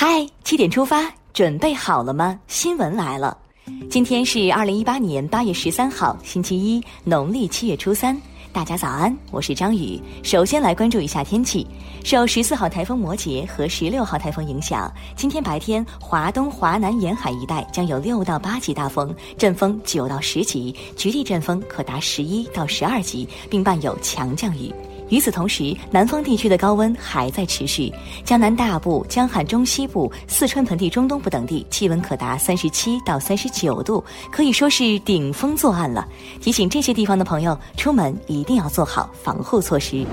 嗨，七点出发，准备好了吗？新闻来了，今天是二零一八年八月十三号，星期一，农历七月初三。大家早安，我是张宇。首先来关注一下天气，受十四号台风摩羯和十六号台风影响，今天白天华东、华南沿海一带将有六到八级大风，阵风九到十级，局地阵风可达十一到十二级，并伴有强降雨。与此同时，南方地区的高温还在持续，江南大部、江汉中西部、四川盆地中东部等地气温可达三十七到三十九度，可以说是顶风作案了。提醒这些地方的朋友，出门一定要做好防护措施。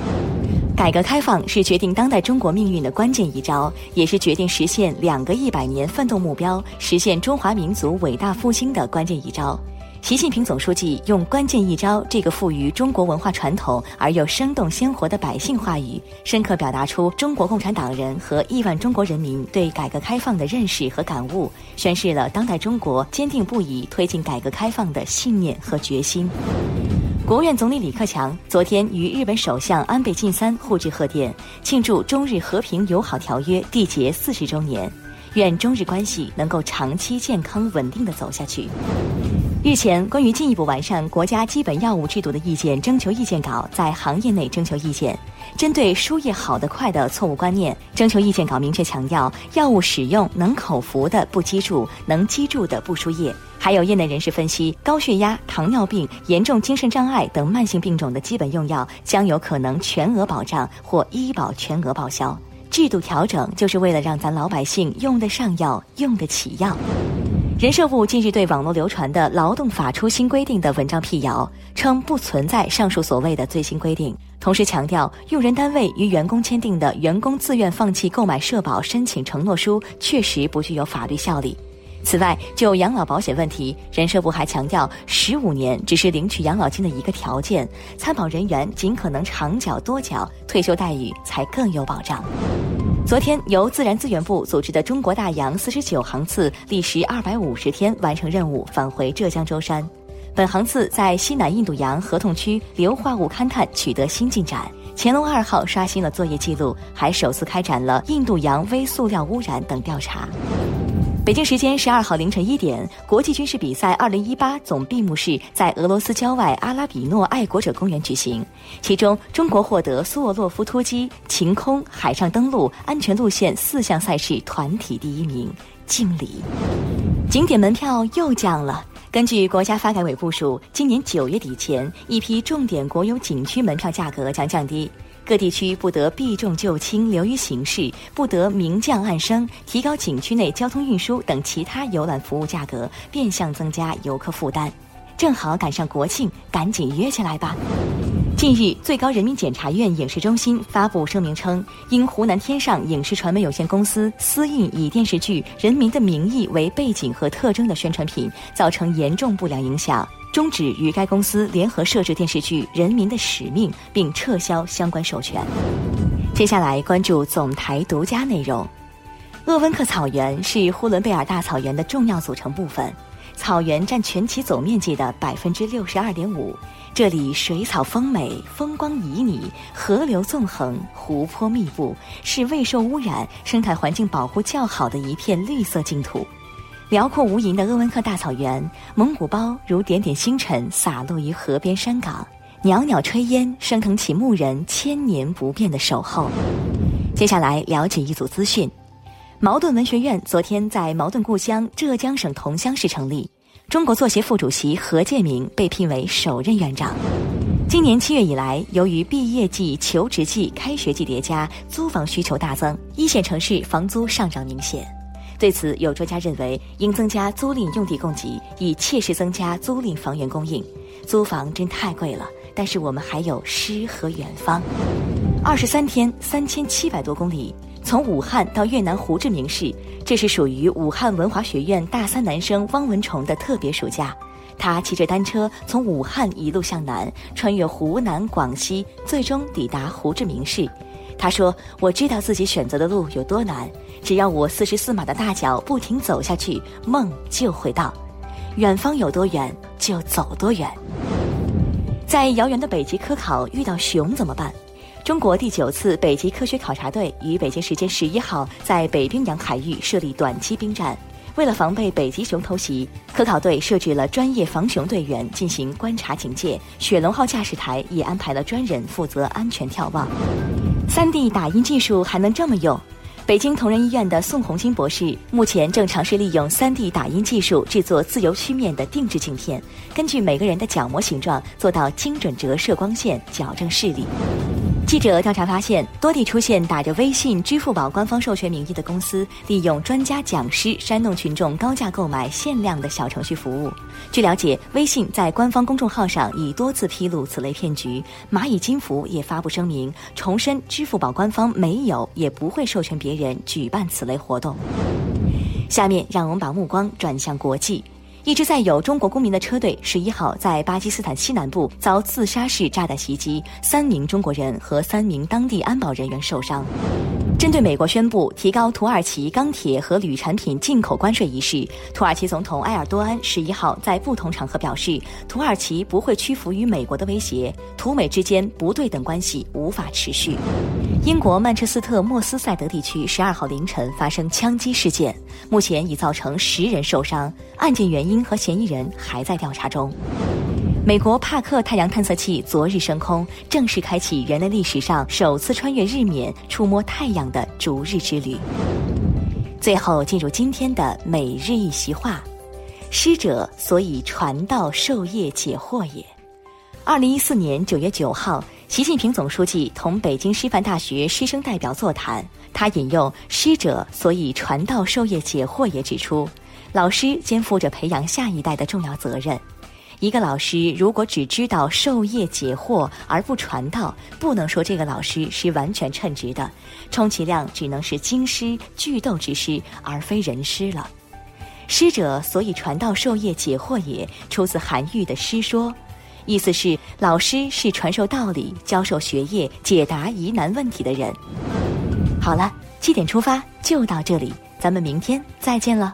改革开放是决定当代中国命运的关键一招，也是决定实现两个一百年奋斗目标、实现中华民族伟大复兴的关键一招。习近平总书记用“关键一招”这个富于中国文化传统而又生动鲜活的百姓话语，深刻表达出中国共产党人和亿万中国人民对改革开放的认识和感悟，宣示了当代中国坚定不移推进改革开放的信念和决心。国务院总理李克强昨天与日本首相安倍晋三互致贺电，庆祝中日和平友好条约缔结四十周年，愿中日关系能够长期健康稳定的走下去。日前，关于进一步完善国家基本药物制度的意见征求意见稿在行业内征求意见。针对“输液好的快”的错误观念，征求意见稿明确强调，药物使用能口服的不击注，能击注的不输液。还有业内人士分析，高血压、糖尿病、严重精神障碍等慢性病种的基本用药将有可能全额保障或医保全额报销。制度调整就是为了让咱老百姓用得上药、用得起药。人社部近日对网络流传的劳动法出新规定的文章辟谣，称不存在上述所谓的最新规定，同时强调用人单位与员工签订的员工自愿放弃购买社保申请承诺书确实不具有法律效力。此外，就养老保险问题，人社部还强调，十五年只是领取养老金的一个条件，参保人员尽可能长缴多缴，退休待遇才更有保障。昨天，由自然资源部组织的中国大洋四十九航次历时二百五十天完成任务，返回浙江舟山。本航次在西南印度洋合同区硫化物勘探取得新进展，潜龙二号刷新了作业记录，还首次开展了印度洋微塑料污染等调查。北京时间十二号凌晨一点，国际军事比赛二零一八总闭幕式在俄罗斯郊外阿拉比诺爱国者公园举行。其中，中国获得苏沃洛夫突击、晴空、海上登陆、安全路线四项赛事团体第一名，敬礼。景点门票又降了。根据国家发改委部署，今年九月底前，一批重点国有景区门票价格将降低。各地区不得避重就轻、流于形式，不得明降暗升，提高景区内交通运输等其他游览服务价格，变相增加游客负担。正好赶上国庆，赶紧约起来吧！近日，最高人民检察院影视中心发布声明称，因湖南天上影视传媒有限公司私印以电视剧《人民的名义》为背景和特征的宣传品，造成严重不良影响。终止与该公司联合摄制电视剧《人民的使命》，并撤销相关授权。接下来关注总台独家内容。鄂温克草原是呼伦贝尔大草原的重要组成部分，草原占全旗总面积的百分之六十二点五。这里水草丰美，风光旖旎，河流纵横，湖泊密布，是未受污染、生态环境保护较好的一片绿色净土。辽阔无垠的鄂温克大草原，蒙古包如点点星辰洒落于河边山岗，袅袅炊烟升腾起牧人千年不变的守候。接下来了解一组资讯：茅盾文学院昨天在茅盾故乡浙江省桐乡市成立，中国作协副主席何建明被聘为首任院长。今年七月以来，由于毕业季、求职季、开学季叠加，租房需求大增，一线城市房租上涨明显。对此，有专家认为，应增加租赁用地供给，以切实增加租赁房源供应。租房真太贵了，但是我们还有诗和远方。二十三天，三千七百多公里，从武汉到越南胡志明市，这是属于武汉文华学院大三男生汪文崇的特别暑假。他骑着单车从武汉一路向南，穿越湖南、广西，最终抵达胡志明市。他说：“我知道自己选择的路有多难，只要我四十四码的大脚不停走下去，梦就会到。远方有多远，就走多远。”在遥远的北极科考遇到熊怎么办？中国第九次北极科学考察队于北京时间十一号在北冰洋海域设立短期兵站。为了防备北极熊偷袭，科考队设置了专业防熊队员进行观察警戒。雪龙号驾驶台也安排了专人负责安全眺望。三 D 打印技术还能这么用？北京同仁医院的宋红金博士目前正尝试利用 3D 打印技术制作自由曲面的定制镜片，根据每个人的角膜形状做到精准折射光线，矫正视力。记者调查发现，多地出现打着微信、支付宝官方授权名义的公司，利用专家讲师煽动群众高价购买限量的小程序服务。据了解，微信在官方公众号上已多次披露此类骗局，蚂蚁金服也发布声明，重申支付宝官方没有也不会授权别人举办此类活动。下面，让我们把目光转向国际。一支载有中国公民的车队十一号在巴基斯坦西南部遭自杀式炸弹袭击，三名中国人和三名当地安保人员受伤。针对美国宣布提高土耳其钢铁和铝产品进口关税一事，土耳其总统埃尔多安十一号在不同场合表示，土耳其不会屈服于美国的威胁，土美之间不对等关系无法持续。英国曼彻斯特莫斯塞德地区十二号凌晨发生枪击事件，目前已造成十人受伤，案件原因和嫌疑人还在调查中。美国帕克太阳探测器昨日升空，正式开启人类历史上首次穿越日冕、触摸太阳的逐日之旅。最后进入今天的每日一席话：师者，所以传道授业解惑也。二零一四年九月九号。习近平总书记同北京师范大学师生代表座谈，他引用“师者，所以传道授业解惑也”，指出，老师肩负着培养下一代的重要责任。一个老师如果只知道授业解惑而不传道，不能说这个老师是完全称职的，充其量只能是经师句斗之师，而非人师了。师者，所以传道授业解惑也，出自韩愈的《师说》。意思是，老师是传授道理、教授学业、解答疑难问题的人。好了，七点出发就到这里，咱们明天再见了。